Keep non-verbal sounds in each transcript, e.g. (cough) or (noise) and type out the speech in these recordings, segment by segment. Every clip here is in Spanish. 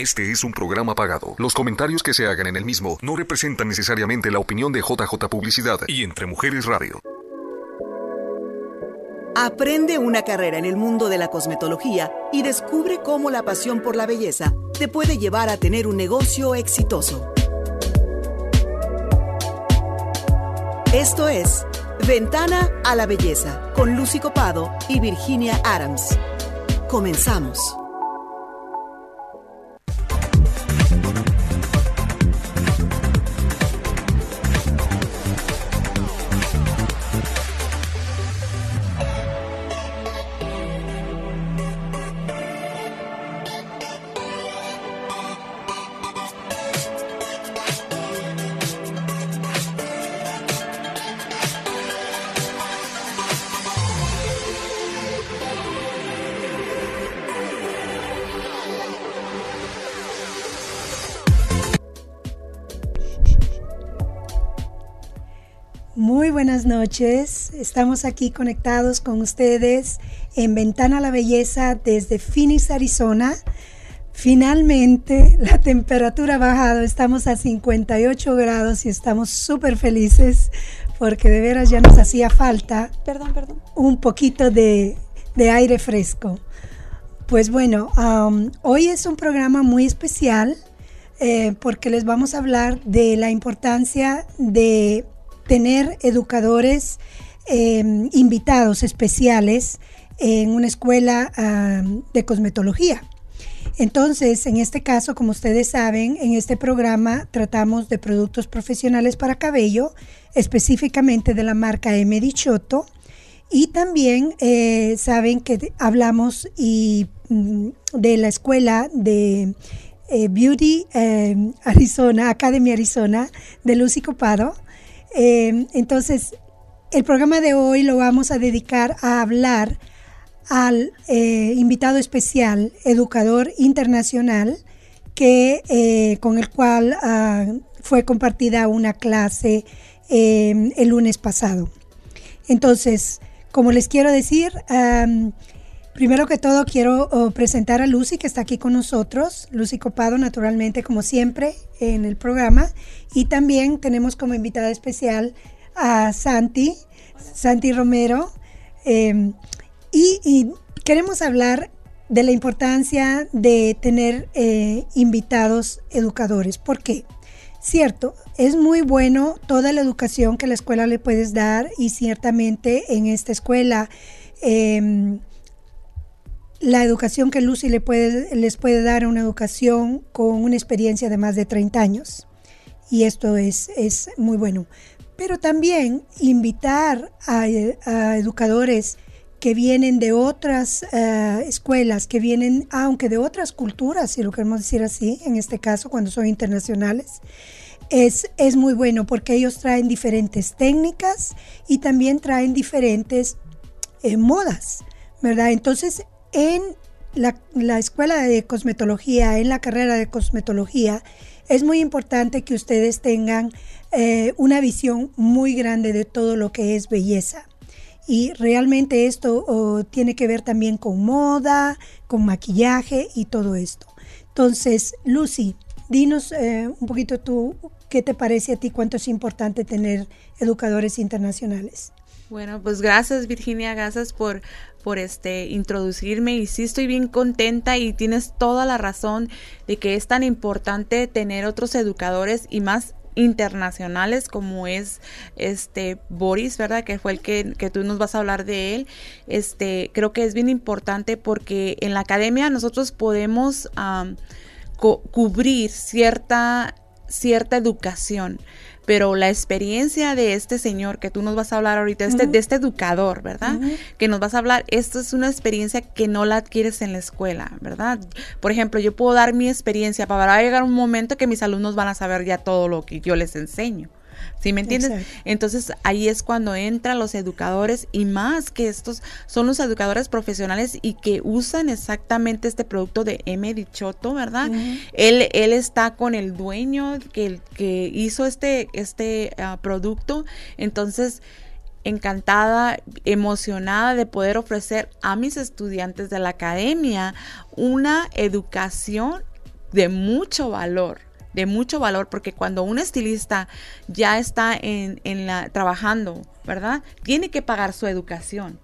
Este es un programa pagado. Los comentarios que se hagan en el mismo no representan necesariamente la opinión de JJ Publicidad y Entre Mujeres Radio. Aprende una carrera en el mundo de la cosmetología y descubre cómo la pasión por la belleza te puede llevar a tener un negocio exitoso. Esto es Ventana a la Belleza con Lucy Copado y Virginia Adams. Comenzamos. Muy buenas noches. Estamos aquí conectados con ustedes en Ventana a la Belleza desde Phoenix, Arizona. Finalmente la temperatura ha bajado, estamos a 58 grados y estamos súper felices porque de veras ya nos hacía falta perdón, perdón. un poquito de, de aire fresco. Pues bueno, um, hoy es un programa muy especial eh, porque les vamos a hablar de la importancia de tener educadores em, invitados especiales en una escuela de cosmetología. Entonces, en este caso, como ustedes saben, en este programa tratamos de productos profesionales para cabello, específicamente de la marca M. Dichoto. Y también eh, saben que hablamos y, mm, de la escuela de eh, Beauty em, Arizona, Academy Arizona, de Lucy Copado eh, entonces, el programa de hoy lo vamos a dedicar a hablar al eh, invitado especial, educador internacional, que, eh, con el cual ah, fue compartida una clase el lunes pasado. Entonces, como les quiero decir, primero que todo quiero oh, presentar a Lucy, que está aquí con nosotros, Lucy Copado, naturalmente, como siempre, en el programa. Y también tenemos como invitada especial a Santi, Santi Romero. Em, y, queremos hablar de la importancia de tener eh, invitados educadores. ¿Por qué? Cierto, es muy bueno toda la educación que la escuela le puedes dar y ciertamente en esta escuela em, la educación que Lucy les puede dar una educación con una experiencia de más de 30 años y esto es, es muy bueno. Pero también invitar a, educadores que vienen de otras eh, escuelas, que vienen, aunque de otras culturas, si lo queremos decir así, en este caso, cuando son internacionales, es, es muy bueno porque ellos traen diferentes técnicas y también traen diferentes eh, modas, ¿verdad? Entonces, en la, la escuela de cosmetología, en la carrera de cosmetología, es muy importante que ustedes tengan eh, una visión muy grande de todo lo que es belleza. Y realmente esto tiene que ver también con moda, con maquillaje y todo esto. Entonces, Lucy, dinos eh, un poquito tú, ¿qué te parece a ti? ¿Cuánto es importante tener educadores internacionales? Bueno, pues gracias Virginia, gracias por, por este introducirme y sí estoy bien contenta y tienes toda la razón de que es tan importante tener otros educadores y más internacionales como es este Boris, ¿verdad? Que fue el que, que, tú nos vas a hablar de él. Este, creo que es bien importante porque en la academia nosotros podemos cubrir cierta, cierta educación pero la experiencia de este señor que tú nos vas a hablar ahorita, este, de este educador, ¿verdad? Que nos vas a hablar, esto es una experiencia que no la adquieres en la escuela, ¿verdad? Por ejemplo, yo puedo dar mi experiencia para llegar un momento que mis alumnos van a saber ya todo lo que yo les enseño. ¿Sí me entiendes? Entonces ahí es cuando entran los educadores y más que estos son los educadores profesionales y que usan exactamente este producto de M. Dichoto, ¿verdad? él, él está con el dueño que, que hizo este, este ah, producto. Entonces, encantada, emocionada de poder ofrecer a mis estudiantes de la academia una educación de mucho valor de mucho valor porque cuando un estilista ya está en, en la trabajando ¿verdad? Tiene que pagar su educación.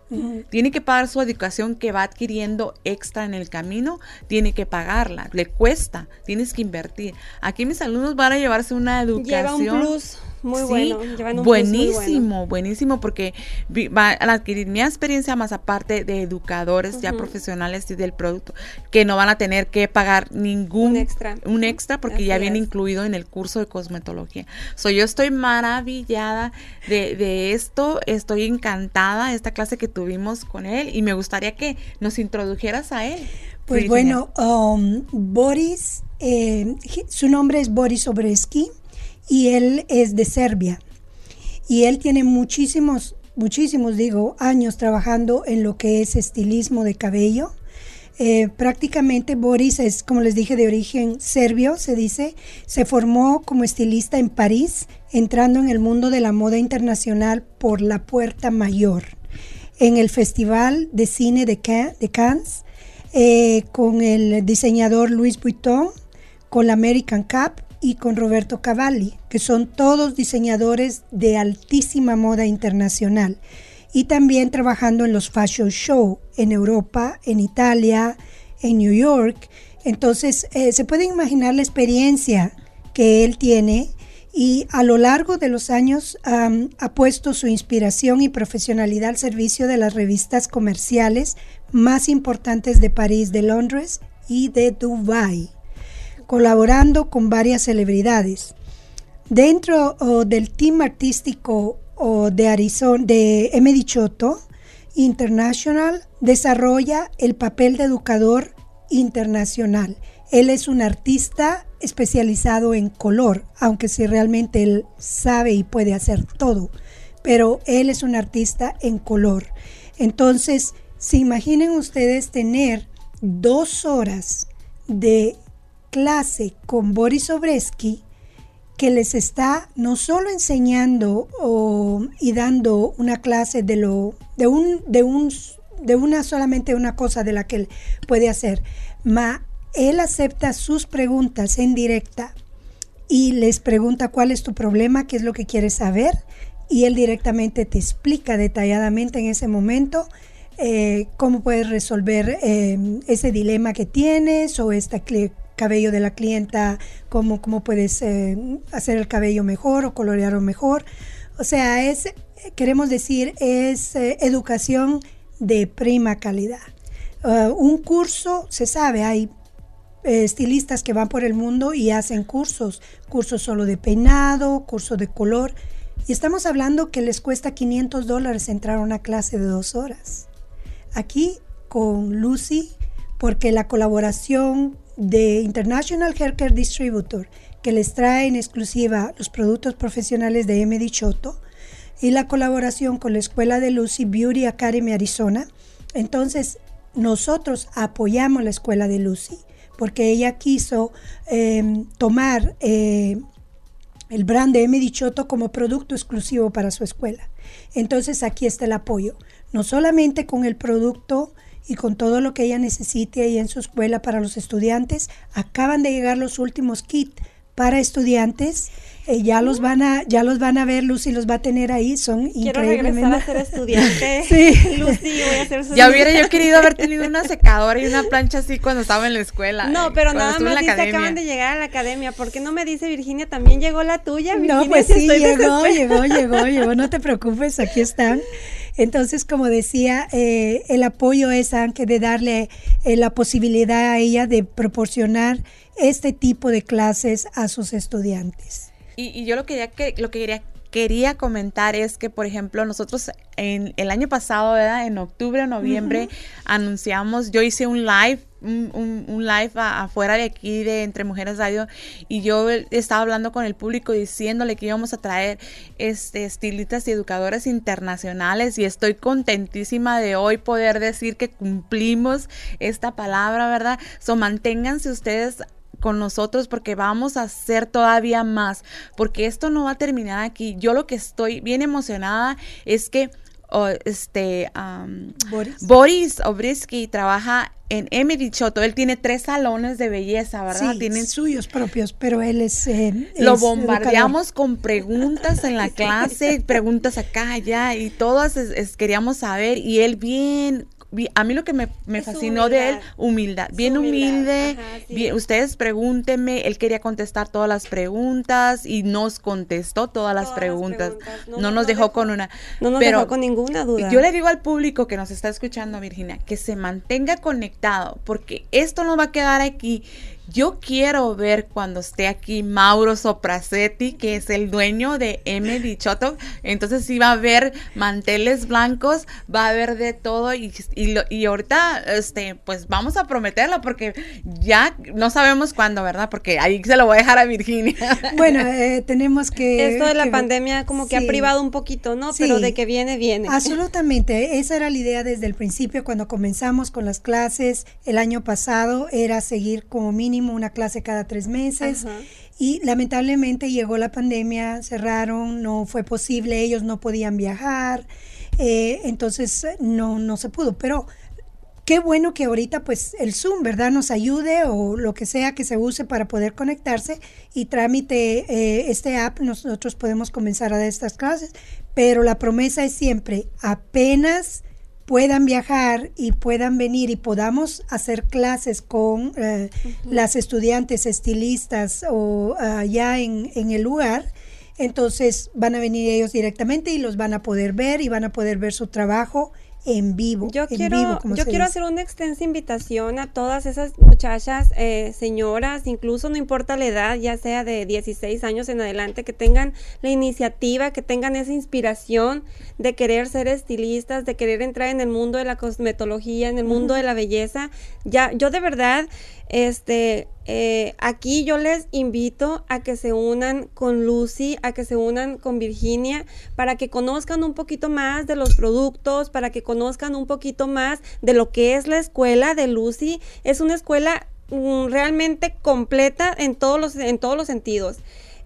Tiene que pagar su educación que va adquiriendo extra en el camino, tiene que pagarla, le cuesta, tienes que invertir. Aquí mis alumnos van a llevarse una educación. Lleva un plus muy bueno. buenísimo, buenísimo, porque van a adquirir mi experiencia más aparte de educadores ya profesionales y del producto, que no van a tener que pagar ningún un extra, un extra porque ya viene incluido en el curso de cosmetología. So, yo estoy maravillada de, de esto, estoy encantada de esta clase que tuvimos con él y me gustaría que nos introdujeras a él. Pues bueno, um, Boris, eh, su nombre es Boris Obreski y él es de Serbia. Y él tiene muchísimos, muchísimos, digo, años trabajando en lo que es estilismo de cabello. Eh, prácticamente Boris es, como les dije, de origen serbio, se dice. Se formó como estilista en París, entrando en el mundo de la moda internacional por la puerta mayor, en el Festival de Cine de, Cannes, eh, con el diseñador Louis Vuitton, con la American Cup y con Roberto Cavalli, que son todos diseñadores de altísima moda internacional y también trabajando en los fashion show en Europa, en Italia, en New York. Entonces, eh, se puede imaginar la experiencia que él tiene y a lo largo de los años ha puesto su inspiración y profesionalidad al servicio de las revistas comerciales más importantes de París, de Londres y de Dubái, colaborando con varias celebridades. Dentro del team artístico de Arizona, de M. Dichoto International, desarrolla el papel de educador internacional. Él es un artista especializado en color, aunque si realmente él sabe y puede hacer todo, pero él es un artista en color. Entonces, si imaginen ustedes tener dos horas de clase con Boris Obreski, que les está no solo enseñando y dando una clase de lo de un de un de una solamente una cosa de la que él puede hacer, ma él acepta sus preguntas en directa y les pregunta cuál es tu problema, qué es lo que quieres saber y él directamente te explica detalladamente en ese momento eh, cómo puedes resolver eh, ese dilema que tienes o esta cabello de la clienta, cómo, cómo puedes eh, hacer el cabello mejor o colorearlo mejor. O sea, es, queremos decir, es eh, educación de prima calidad. Uh, un curso, se sabe, hay eh, estilistas que van por el mundo y hacen cursos, cursos solo de peinado, curso de color. Y estamos hablando que les cuesta 500 dólares entrar a una clase de dos horas. Aquí con Lucy, porque la colaboración de International Haircare Distributor, que les trae en exclusiva los productos profesionales de M. Dichoto, y la colaboración con la Escuela de Lucy Beauty Academy Arizona. Entonces, nosotros apoyamos la Escuela de Lucy porque ella quiso em, tomar eh, el brand de M. Dichoto como producto exclusivo para su escuela. Entonces, aquí está el apoyo, no solamente con el producto y con todo lo que ella necesite ahí en su escuela para los estudiantes. Acaban de llegar los últimos kits para estudiantes. Eh, ya los van a ya los van a ver Lucy los va a tener ahí son quiero regresar a ser estudiante (laughs) sí. Lucy voy a ser su ya hubiera yo querido haber tenido una secadora y una plancha así cuando estaba en la escuela no pero nada más dice acaban de llegar a la academia ¿por qué no me dice Virginia también llegó la tuya Virginia, no pues sí llegó llegó llegó llegó no te preocupes aquí están (laughs) entonces, como decía, eh, el apoyo es aunque de darle eh, la posibilidad a ella de proporcionar este tipo de clases a sus estudiantes. Y, yo lo que, que, lo que quería quería comentar es que, por ejemplo, nosotros en el año pasado, ¿verdad? En octubre o noviembre, anunciamos, yo hice un live, un, live afuera de aquí de Entre Mujeres Radio y yo estaba hablando con el público diciéndole que íbamos a traer este, estilistas y educadoras internacionales y estoy contentísima de hoy poder decir que cumplimos esta palabra, ¿verdad? So, manténganse ustedes con nosotros porque vamos a hacer todavía más, porque esto no va a terminar aquí. Yo lo que estoy bien emocionada es que este Boris. Boris Obrisky trabaja en Emily Choto. Él tiene tres salones de belleza, ¿verdad? Sí, Tienen suyos propios, pero él es. Eh, lo bombardeamos con preguntas en la (laughs) clase, preguntas acá, allá, y todas queríamos saber. Y él bien a mí lo que me, fascinó de él, humildad, bien humilde, ustedes pregúntenme, él quería contestar todas las preguntas y nos contestó todas, las, preguntas. No, nos dejó, con una. No nos dejó con ninguna duda. Yo le digo al público que nos está escuchando, Virginia, que se mantenga conectado, porque esto no va a quedar aquí yo quiero ver cuando esté aquí Mauro Soprasetti, que es el dueño de M. Dichoto. Entonces sí va a haber manteles blancos, va a haber de todo y, y, ahorita, este, pues vamos a prometerlo porque ya no sabemos cuándo, ¿verdad? Porque ahí se lo voy a dejar a Virginia. (laughs) Bueno, eh, tenemos que... Esto de la pandemia como que ha privado un poquito, ¿no? Pero de que viene, viene. Absolutamente. Esa era la idea desde el principio cuando comenzamos con las clases el año pasado, era seguir como mínimo una clase cada tres meses. Y lamentablemente llegó la pandemia, cerraron, no fue posible, ellos no podían viajar, eh, entonces no, no se pudo. Pero qué bueno que ahorita pues el Zoom, ¿verdad? Nos ayude o lo que sea que se use para poder conectarse y trámite eh, este app, nosotros podemos comenzar a dar estas clases, pero la promesa es siempre, apenas puedan viajar y puedan venir y podamos hacer clases con eh, las estudiantes estilistas o allá ah, en, en el lugar, entonces van a venir ellos directamente y los van a poder ver y van a poder ver su trabajo en vivo. Yo quiero, yo quiero hacer una extensa invitación a todas esas muchachas, eh, señoras, incluso no importa la edad, ya sea de 16 años en adelante, que tengan la iniciativa, que tengan esa inspiración de querer ser estilistas, de querer entrar en el mundo de la cosmetología, en el mundo de la belleza. Ya, yo de verdad este, eh, aquí yo les invito a que se unan con Lucy, a que se unan con Virginia, para que conozcan un poquito más de los productos, para que conozcan un poquito más de lo que es la escuela de Lucy. Es una escuela mm, realmente completa en todos los, en todos los sentidos.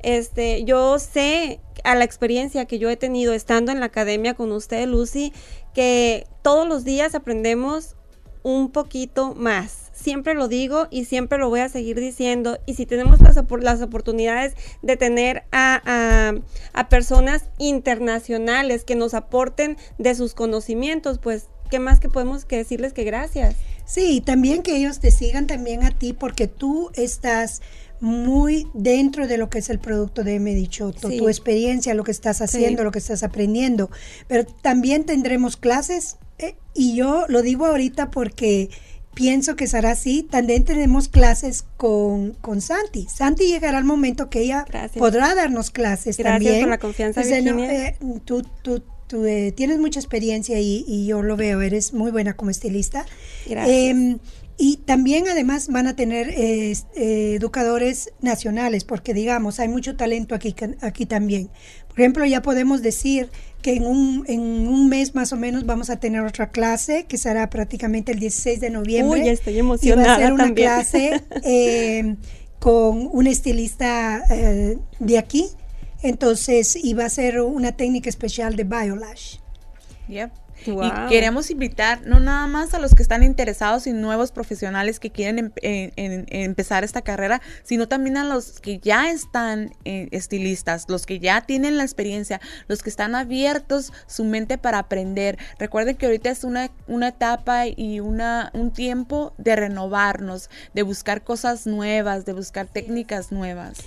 Este, yo sé a la experiencia que yo he tenido estando en la academia con usted, Lucy, que todos los días aprendemos un poquito más siempre lo digo y siempre lo voy a seguir diciendo. Y si tenemos las, las oportunidades de tener a, a, personas internacionales que nos aporten de sus conocimientos, pues ¿qué más que podemos que decirles que gracias? Sí, también que ellos te sigan también a ti porque tú estás muy dentro de lo que es el producto de Medichoto, tu experiencia, lo que estás haciendo, lo que estás aprendiendo. Pero también tendremos clases eh, y yo lo digo ahorita porque pienso que será así. También tenemos clases con, con Santi. Santi llegará el momento que ella podrá darnos clases Gracias también. por la confianza, Virginia. Eh, tú, tú, tú eh, tienes mucha experiencia y, y, yo lo veo, eres muy buena como estilista. Gracias. Em, y también además van a tener eh, educadores nacionales, porque digamos, hay mucho talento aquí, aquí también. Por ejemplo, ya podemos decir que en un, en un mes más o menos vamos a tener otra clase que será prácticamente el 16 de noviembre. Uy, estoy emocionada. Y va a ser una clase eh, con un estilista eh, de aquí. Entonces, y va a ser una técnica especial de Biolash. Yep. Y queremos invitar no nada más a los que están interesados y nuevos profesionales que quieren em, empezar esta carrera, sino también a los que ya están eh, estilistas, los que ya tienen la experiencia, los que están abiertos su mente para aprender. Recuerden que ahorita es una, una etapa y una, un tiempo de renovarnos, de buscar cosas nuevas, de buscar técnicas nuevas.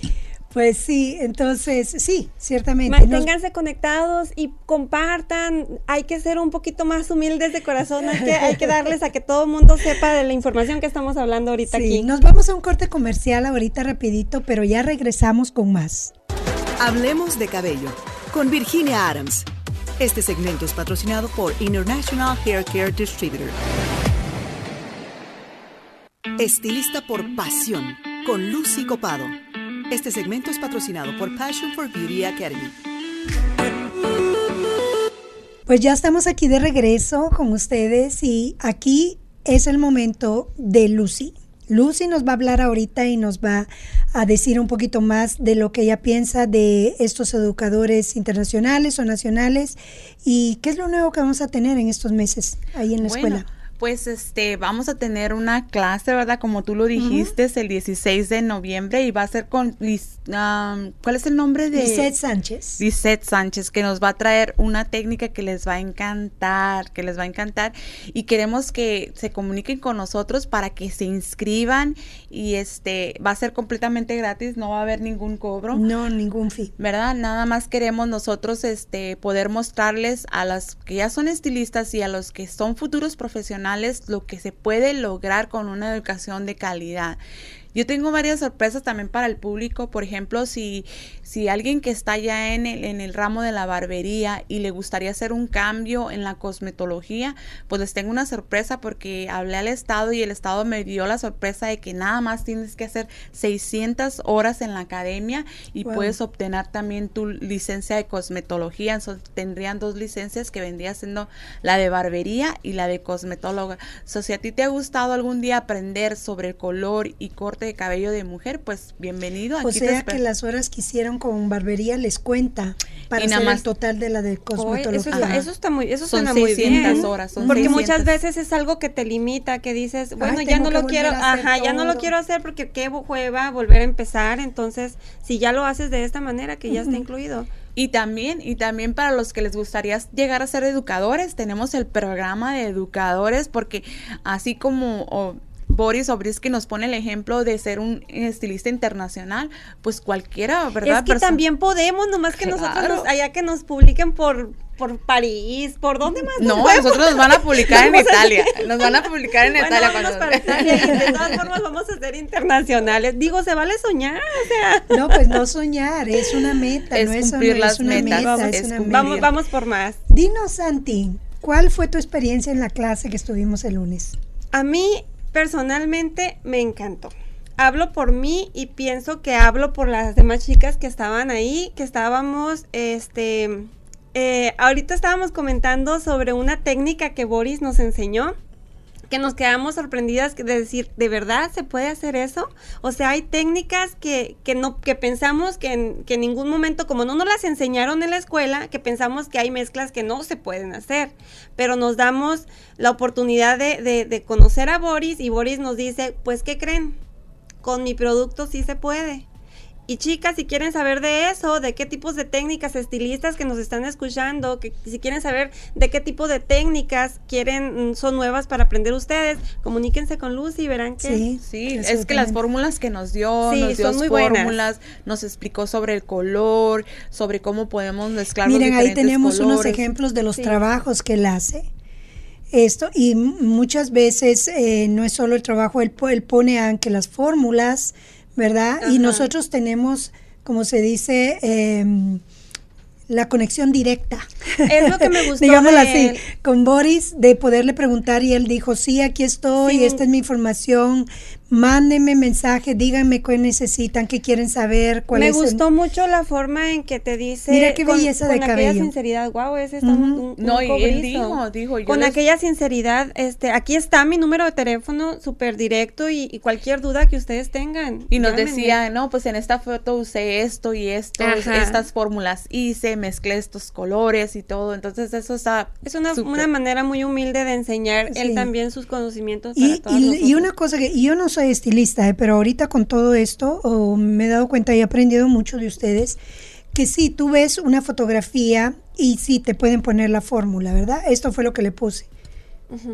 Pues sí, entonces sí, ciertamente. Manténganse conectados y compartan. Hay que ser un poquito más humildes de corazón. Hay que, hay que darles a que todo el mundo sepa de la información que estamos hablando ahorita sí, aquí. Nos vamos a un corte comercial ahorita rapidito, pero ya regresamos con más. Hablemos de cabello con Virginia Adams. Este segmento es patrocinado por International Hair Care Distributor. Estilista por pasión con Lucy Copado. Este segmento es patrocinado por Passion for Beauty Academy. Pues ya estamos aquí de regreso con ustedes y aquí es el momento de Lucy. Lucy nos va a hablar ahorita y nos va a decir un poquito más de lo que ella piensa de estos educadores internacionales o nacionales y qué es lo nuevo que vamos a tener en estos meses ahí en la escuela pues este vamos a tener una clase, ¿verdad? Como tú lo dijiste, es el 16 de noviembre y va a ser con ¿cuál es el nombre de Lisette Sánchez? Lisette Sánchez que nos va a traer una técnica que les va a encantar, que les va a encantar y queremos que se comuniquen con nosotros para que se inscriban y este va a ser completamente gratis, no va a haber ningún cobro. No, ningún fee. ¿Verdad? Nada más queremos nosotros este poder mostrarles a las que ya son estilistas y a los que son futuros profesionales lo que se puede lograr con una educación de calidad. Yo tengo varias sorpresas también para el público, por ejemplo, si, si alguien que está ya en el, en el ramo de la barbería y le gustaría hacer un cambio en la cosmetología, pues les tengo una sorpresa porque hablé al Estado y el Estado me dio la sorpresa de que nada más tienes que hacer 600 horas en la academia y puedes obtener también tu licencia de cosmetología. Entonces tendrían dos licencias que vendría siendo la de barbería y la de cosmetóloga. So, si a ti te ha gustado algún día aprender sobre el color y corte de cabello de mujer, pues bienvenido. Aquí o sea que las horas que hicieron con barbería les cuenta para hacer el total de la de cosmetología. eso, está, muy, eso suena muy bien. horas. porque muchas veces es algo que te limita, que dices, bueno, ya no lo quiero, ajá, ya no lo quiero hacer porque qué jueva volver a empezar. Entonces, si ya lo haces de esta manera, que ya está incluido. Y también, y también para los que les gustaría llegar a ser educadores, tenemos el programa de educadores, porque así como Boris Obrisky nos pone el ejemplo de ser un estilista internacional, pues cualquiera, ¿verdad? Es que también podemos, nomás que nosotros, allá que nos publiquen por por París, ¿por dónde más? No, nosotros nos van a publicar (laughs) en Italia, nos van a publicar en Italia. Cuando... para Italia y de todas formas vamos a ser internacionales. Digo, se vale soñar, o sea. No, pues no soñar, es una meta, es no es, cumplir las metas, vamos, es una vamos, vamos por más. Dinos, Santi, ¿cuál fue tu experiencia en la clase que estuvimos el lunes? A mí personalmente me encantó. Hablo por mí y pienso que hablo por las demás chicas que estaban ahí, que estábamos, este, eh, ahorita estábamos comentando sobre una técnica que Boris nos enseñó que nos quedamos sorprendidas de decir, ¿de verdad se puede hacer eso? O sea, hay técnicas que, que no, que pensamos que en, que en ningún momento, como no nos las enseñaron en la escuela, que pensamos que hay mezclas que no se pueden hacer, pero nos damos la oportunidad de, de, de conocer a Boris y Boris nos dice, pues, ¿qué creen? Con mi producto sí se puede. Y chicas, si quieren saber de eso, de qué tipos de técnicas estilistas que nos están escuchando, que si quieren saber de qué tipo de técnicas quieren mm, son nuevas para aprender ustedes, comuníquense con Lucy y verán que sí, sí es que las fórmulas que nos dio, nos dio son muy fórmulas, nos explicó sobre el color, sobre cómo podemos mezclar Miren, ahí tenemos unos ejemplos de los trabajos que él hace. Esto y muchas veces eh, no es solo el trabajo, él, él pone aunque las fórmulas, ¿verdad? Y nosotros tenemos, como se dice, eh, la conexión directa. Es lo que me (laughs) gustó. Digámoslo así, con Boris, de poderle preguntar y él dijo, sí, aquí estoy, esta es mi información, mándenme mensaje, díganme qué necesitan, qué quieren saber, cuál me es. Gustó mucho la forma en que te dice. Mira qué belleza de cabello. aquella sinceridad, wow, ese está un, No, y él dijo, dijo. con aquella sinceridad, este, aquí está mi número de teléfono súper directo y, cualquier duda que ustedes tengan. Y nos decía, no, pues en esta foto usé esto y esto, estas fórmulas hice, mezclé estos colores y todo. Entonces eso está. Es una, una manera muy humilde de enseñar él también sus conocimientos. Y, y una cosa que yo no soy estilista, eh, pero ahorita con todo esto oh, me he dado cuenta y he aprendido mucho de ustedes que si tú ves una fotografía y sí te pueden poner la fórmula, ¿verdad? Esto fue lo que le puse.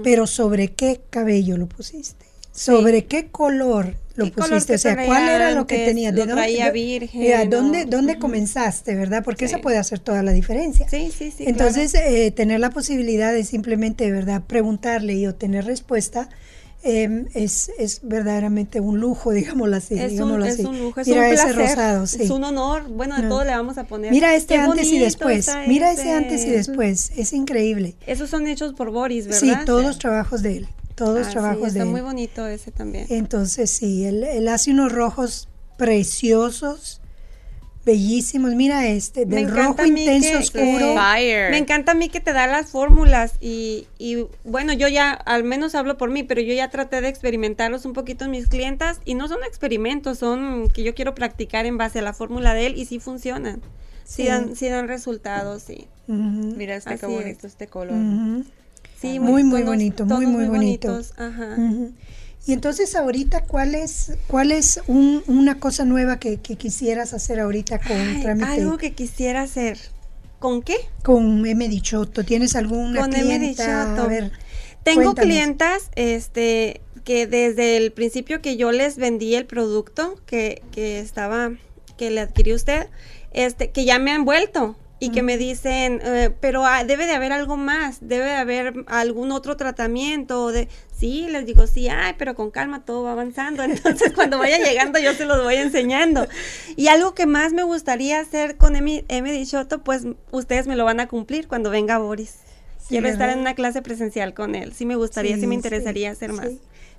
Pero ¿sobre qué cabello lo pusiste? ¿Sobre qué color lo pusiste? O sea, ¿cuál era lo que tenía? ¿De dónde, virgen, ¿dónde, dónde comenzaste, verdad? Porque eso puede hacer toda la diferencia. Sí, sí, sí. Entonces, eh, tener la posibilidad de simplemente, ¿verdad? Preguntarle y obtener respuesta Em, es, es verdaderamente un lujo, (laughs) digámoslo así. Es, un, es un lujo, es Mira un ese rosado, sí. Es un honor, bueno, de todo le vamos a poner. Mira este antes y después, mira ese antes y después, es increíble. Esos son hechos por Boris, ¿verdad? Sí, todos trabajos de él, todos ah, trabajos de él. Está muy bonito ese también. Entonces, sí, él, él hace unos rojos preciosos, bellísimos. Mira este, Me del encanta rojo a mí intenso que- oscuro. Me encanta a mí que te da las fórmulas y, y, bueno, yo ya, al menos hablo por mí, pero yo ya traté de experimentarlos un poquito en mis clientas y no son experimentos, son que yo quiero practicar en base a la fórmula de él y sí funcionan. Sí, Sí. dan, sí dan resultados, sí. Mira este qué es. bonito este color. Sí, Muy, muy tonos- bonito, muy, muy bonito. bonitos, Ajá. Y entonces ahorita, ¿cuál es, cuál es un- una cosa nueva que, que quisieras hacer ahorita con Ay, trámite? algo que quisiera hacer. ¿Con qué? Con M. Dichoto, ¿tienes alguna Con M. clienta? Dichoto. A ver, Tengo cuéntanos. clientas este, que desde el principio que yo les vendí el producto que, que estaba, que le adquirió usted, este, que ya me han vuelto y que me dicen, eh, pero ah, debe de haber algo más, debe de haber algún otro tratamiento. De, sí, les digo, sí, ay, pero con calma todo va avanzando. (laughs) Entonces, cuando vaya llegando, yo se los voy enseñando. Y algo que más me gustaría hacer con Emi Dichoto, pues ustedes me lo van a cumplir cuando venga Boris. Sí, Quiero estar en una clase presencial con él. Sí me gustaría, sí, me interesaría sí, hacer más.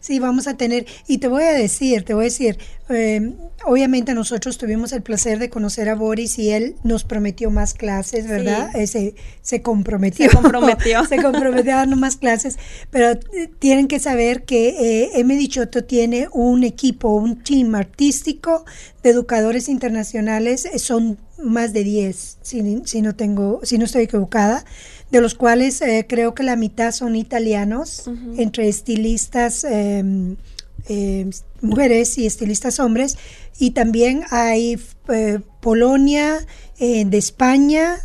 Sí. Vamos a tener, y te voy a decir, te voy a decir, eh, obviamente nosotros tuvimos el placer de conocer a Boris y él nos prometió más clases, ¿verdad? Sí. Eh, se, se comprometió. Se comprometió. (laughs) se comprometió a darnos más clases, pero eh, tienen que saber que eh, M. Dichoto tiene un equipo, un team artístico de educadores internacionales, eh, son más de 10, si, si no tengo, si no estoy equivocada, de los cuales eh, creo que la mitad son italianos, entre estilistas eh, eh, mujeres y estilistas hombres, y también hay eh, Polonia, eh, de España,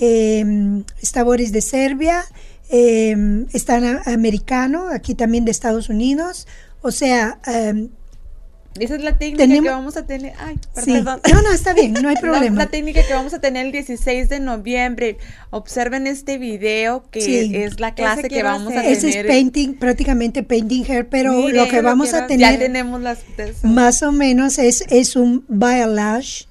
eh, está Boris de Serbia, eh, está un americano, aquí también de Estados Unidos, o sea, Esa es la técnica Tenemos- que vamos a tener. Ay, sí. perdón. no, no, está bien, no hay (laughs) La- problema. La, técnica que vamos a tener el 16 de noviembre. Observen este video que Sí. es la clase que vamos a hacer. Ese es tener. painting, prácticamente painting hair, pero Mire, lo que lo vamos quiero a hacer. ya tener tenemos las más o menos es, es un balayage,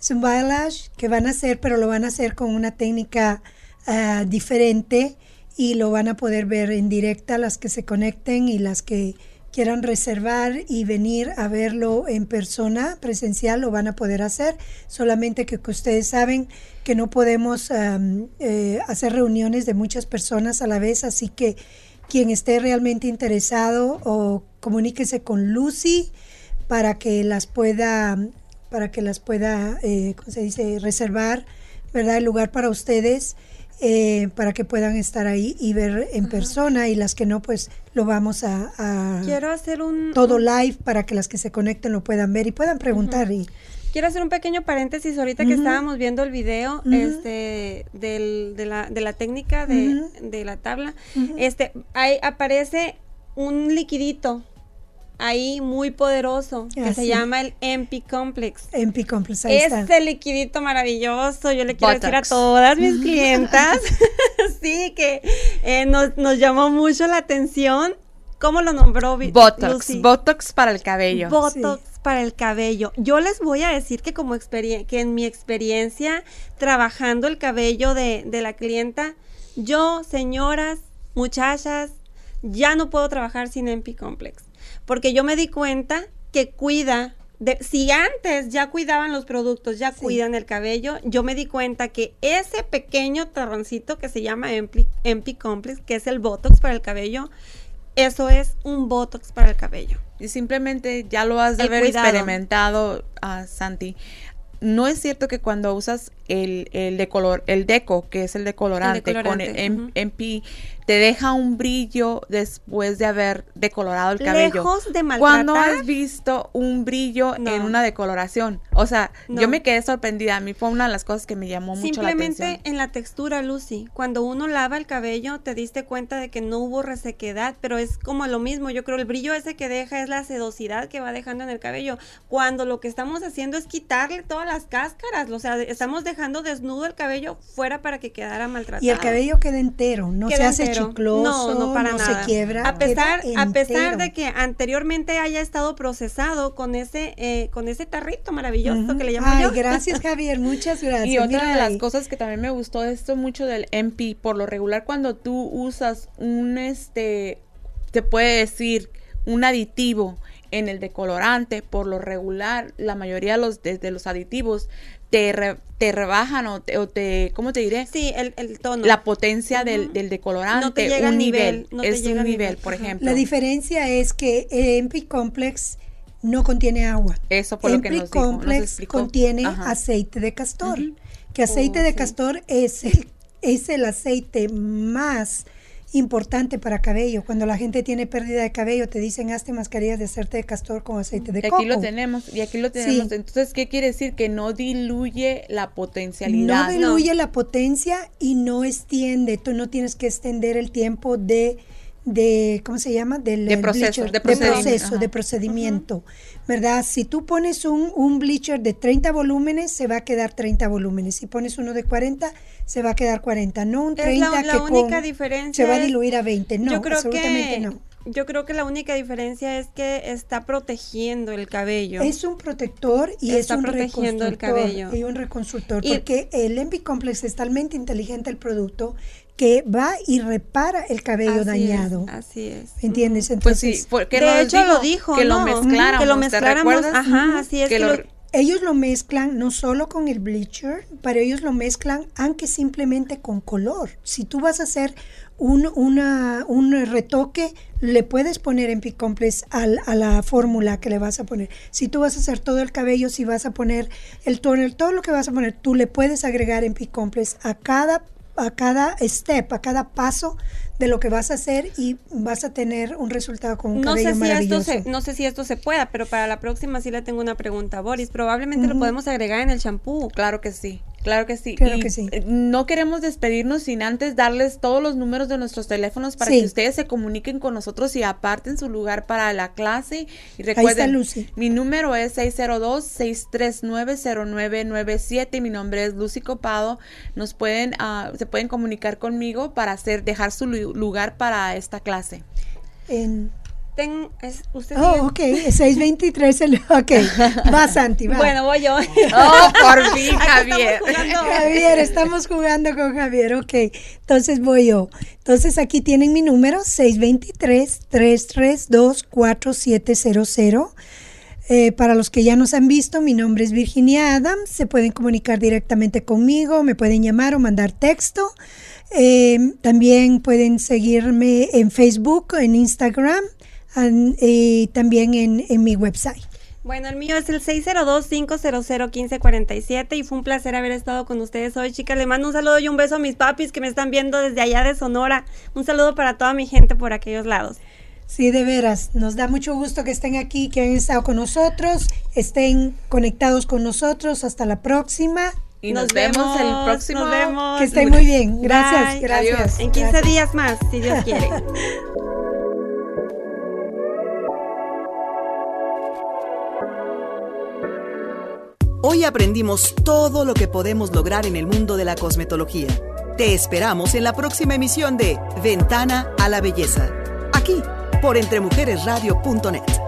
es un balayage que van a hacer, pero lo van a hacer con una técnica ah, diferente y lo van a poder ver en directa las que se conecten y las que quieran reservar y venir a verlo en persona, presencial, lo van a poder hacer, solamente que, que ustedes saben que no podemos eh, hacer reuniones de muchas personas a la vez, así que quien esté realmente interesado o comuníquese con Lucy para que las pueda para que las pueda eh, ¿cómo se dice reservar verdad el lugar para ustedes eh, para que puedan estar ahí y ver en persona y las que no pues lo vamos a, a- Quiero hacer un todo live para que las que se conecten lo puedan ver y puedan preguntar y quiero hacer un pequeño paréntesis ahorita que estábamos viendo el video este de, la, de la técnica de, de la tabla. Este ahí aparece un liquidito ahí muy poderoso que Ah, se sí. llama el MP Complex. MP Complex ahí está. Este liquidito maravilloso, yo le quiero decir a todas mis (laughs) clientas, (laughs) sí, que eh, nos, nos llamó mucho la atención. ¿Cómo lo nombró Vi- Botox, Lucy? Botox para el cabello. Botox para el cabello. Yo les voy a decir que como experien- que en mi experiencia trabajando el cabello de, de la clienta, yo, señoras, muchachas, ya no puedo trabajar sin MP Complex. Porque yo me di cuenta que cuida, de, si antes ya cuidaban los productos, ya Sí. cuidan el cabello, yo me di cuenta que ese pequeño terroncito que se llama MP, MP Complex, que es el Botox para el cabello, eso es un Botox para el cabello. Y simplemente ya lo has de El haber cuidado. experimentado, ah, Santi. No es cierto que cuando usas el, el, decolor, el deco, que es el decolorante, con decolorante, el. MP, te deja un brillo después de haber decolorado el cabello. Lejos de ¿Cuándo maltratar. has visto un brillo No. en una decoloración? O sea, No. yo me quedé sorprendida. A mí fue una de las cosas que me llamó mucho la Simplemente atención. en la textura, Lucy. Cuando uno lava el cabello, te diste cuenta de que no hubo resequedad, pero es como lo mismo. Yo creo el brillo ese que deja es la sedosidad que va dejando en el cabello. Cuando lo que estamos haciendo es quitarle todas las cáscaras, o sea, estamos dejando desnudo el cabello fuera para que quedara maltratado. y el cabello queda entero no se hace entero. Chicloso no, no, para se nada. quiebra A pesar, a pesar de que anteriormente haya estado procesado con ese, eh, con ese tarrito maravilloso que le llamo Ay, yo. gracias Javier, muchas (laughs) gracias. Y otra Mira de las cosas que también me gustó esto mucho del MP, por lo regular cuando tú usas un este, te puede decir un aditivo en el decolorante, por lo regular, la mayoría de los, de, los aditivos te, te rebajan o te, o te, ¿cómo te diré? Sí, el, el tono. La potencia del, del, decolorante. No te llega un nivel. No es un nivel, por ejemplo. La diferencia es que el MP Complex no contiene agua. Eso por lo que nos Complex contiene aceite de castor. Que aceite de oh, castor es el, es el aceite más importante para cabello. Cuando la gente tiene pérdida de cabello, te dicen hazte mascarillas de aceite de castor con aceite de y aquí lo tenemos, y aquí lo tenemos. Entonces, ¿qué quiere decir? Que no diluye la potencialidad. No diluye la potencia y no extiende. Tú no tienes que extender el tiempo de de ¿cómo se llama? Del de proceso, de, proceso de procedimiento, ¿verdad? Si tú pones un, un bleacher de 30 volúmenes, se va a quedar 30 volúmenes. Si pones uno de 40, se va a quedar 40, no un 30 la, única diferencia se va a diluir a 20, no, yo creo absolutamente que, no. Yo creo que la única diferencia es que está protegiendo el cabello. Es un protector y está es un protegiendo el cabello. Y un reconstructor, porque el Envy Complex es talmente inteligente el producto que va y repara el cabello dañado. así es. ¿Entiendes? Entonces, pues sí, porque de hecho lo dijo, que lo mezcláramos, que lo mezcláramos, ajá, así es que, ellos lo mezclan no solo con el bleacher, pero ellos lo mezclan aunque simplemente con color. Si tú vas a hacer un, una, un retoque, le puedes poner en Picomplex al, a la fórmula que le vas a poner. Si tú vas a hacer todo el cabello, si vas a poner el toner, todo lo que vas a poner, tú le puedes agregar en Picomplex a cada a cada step, a cada paso de lo que vas a hacer y vas a tener un resultado con un no cabello sé si maravilloso. Esto se, no sé si esto se pueda, pero para la próxima sí le tengo una pregunta, Boris. Probablemente lo podemos agregar en el champú. Claro que sí. Claro que sí. Claro que sí. Eh, no queremos despedirnos sin antes darles todos los números de nuestros teléfonos para que ustedes se comuniquen con nosotros y aparten su lugar para la clase. Y recuerden, Lucy. mi número es 602-639-0997 mi nombre es Lucy Copado. Nos pueden, uh, se pueden comunicar conmigo para hacer, dejar su lugar para esta clase. En es, usted oh, ok, 623, el, (laughs) ok, va Santi, va. Bueno, voy yo. Oh, por (laughs) fin, Javier. Javier, estamos jugando con Javier, ok, entonces voy yo. Entonces aquí tienen mi número, 623-332-4700. Eh, para los que ya nos han visto, mi nombre es Virginia Adams. Se pueden comunicar directamente conmigo, me pueden llamar o mandar texto. Eh, también pueden seguirme en Facebook, en Instagram y también en, en mi website. Bueno, el mío es el 602-500-1547 y fue un placer haber estado con ustedes hoy, chicas. Le mando un saludo y un beso a mis papis que me están viendo desde allá de Sonora. Un saludo para toda mi gente por aquellos lados. Sí, de veras, nos da mucho gusto que estén aquí, que hayan estado con nosotros, estén conectados con nosotros. Hasta la próxima. Y nos, vemos, el próximo. Nos vemos. Que estén muy bien. Gracias, gracias. En 15 días más, si Dios quiere. (laughs) Hoy aprendimos todo lo que podemos lograr en el mundo de la cosmetología. Te esperamos en la próxima emisión de Ventana a la Belleza, aquí por entremujeresradio.net.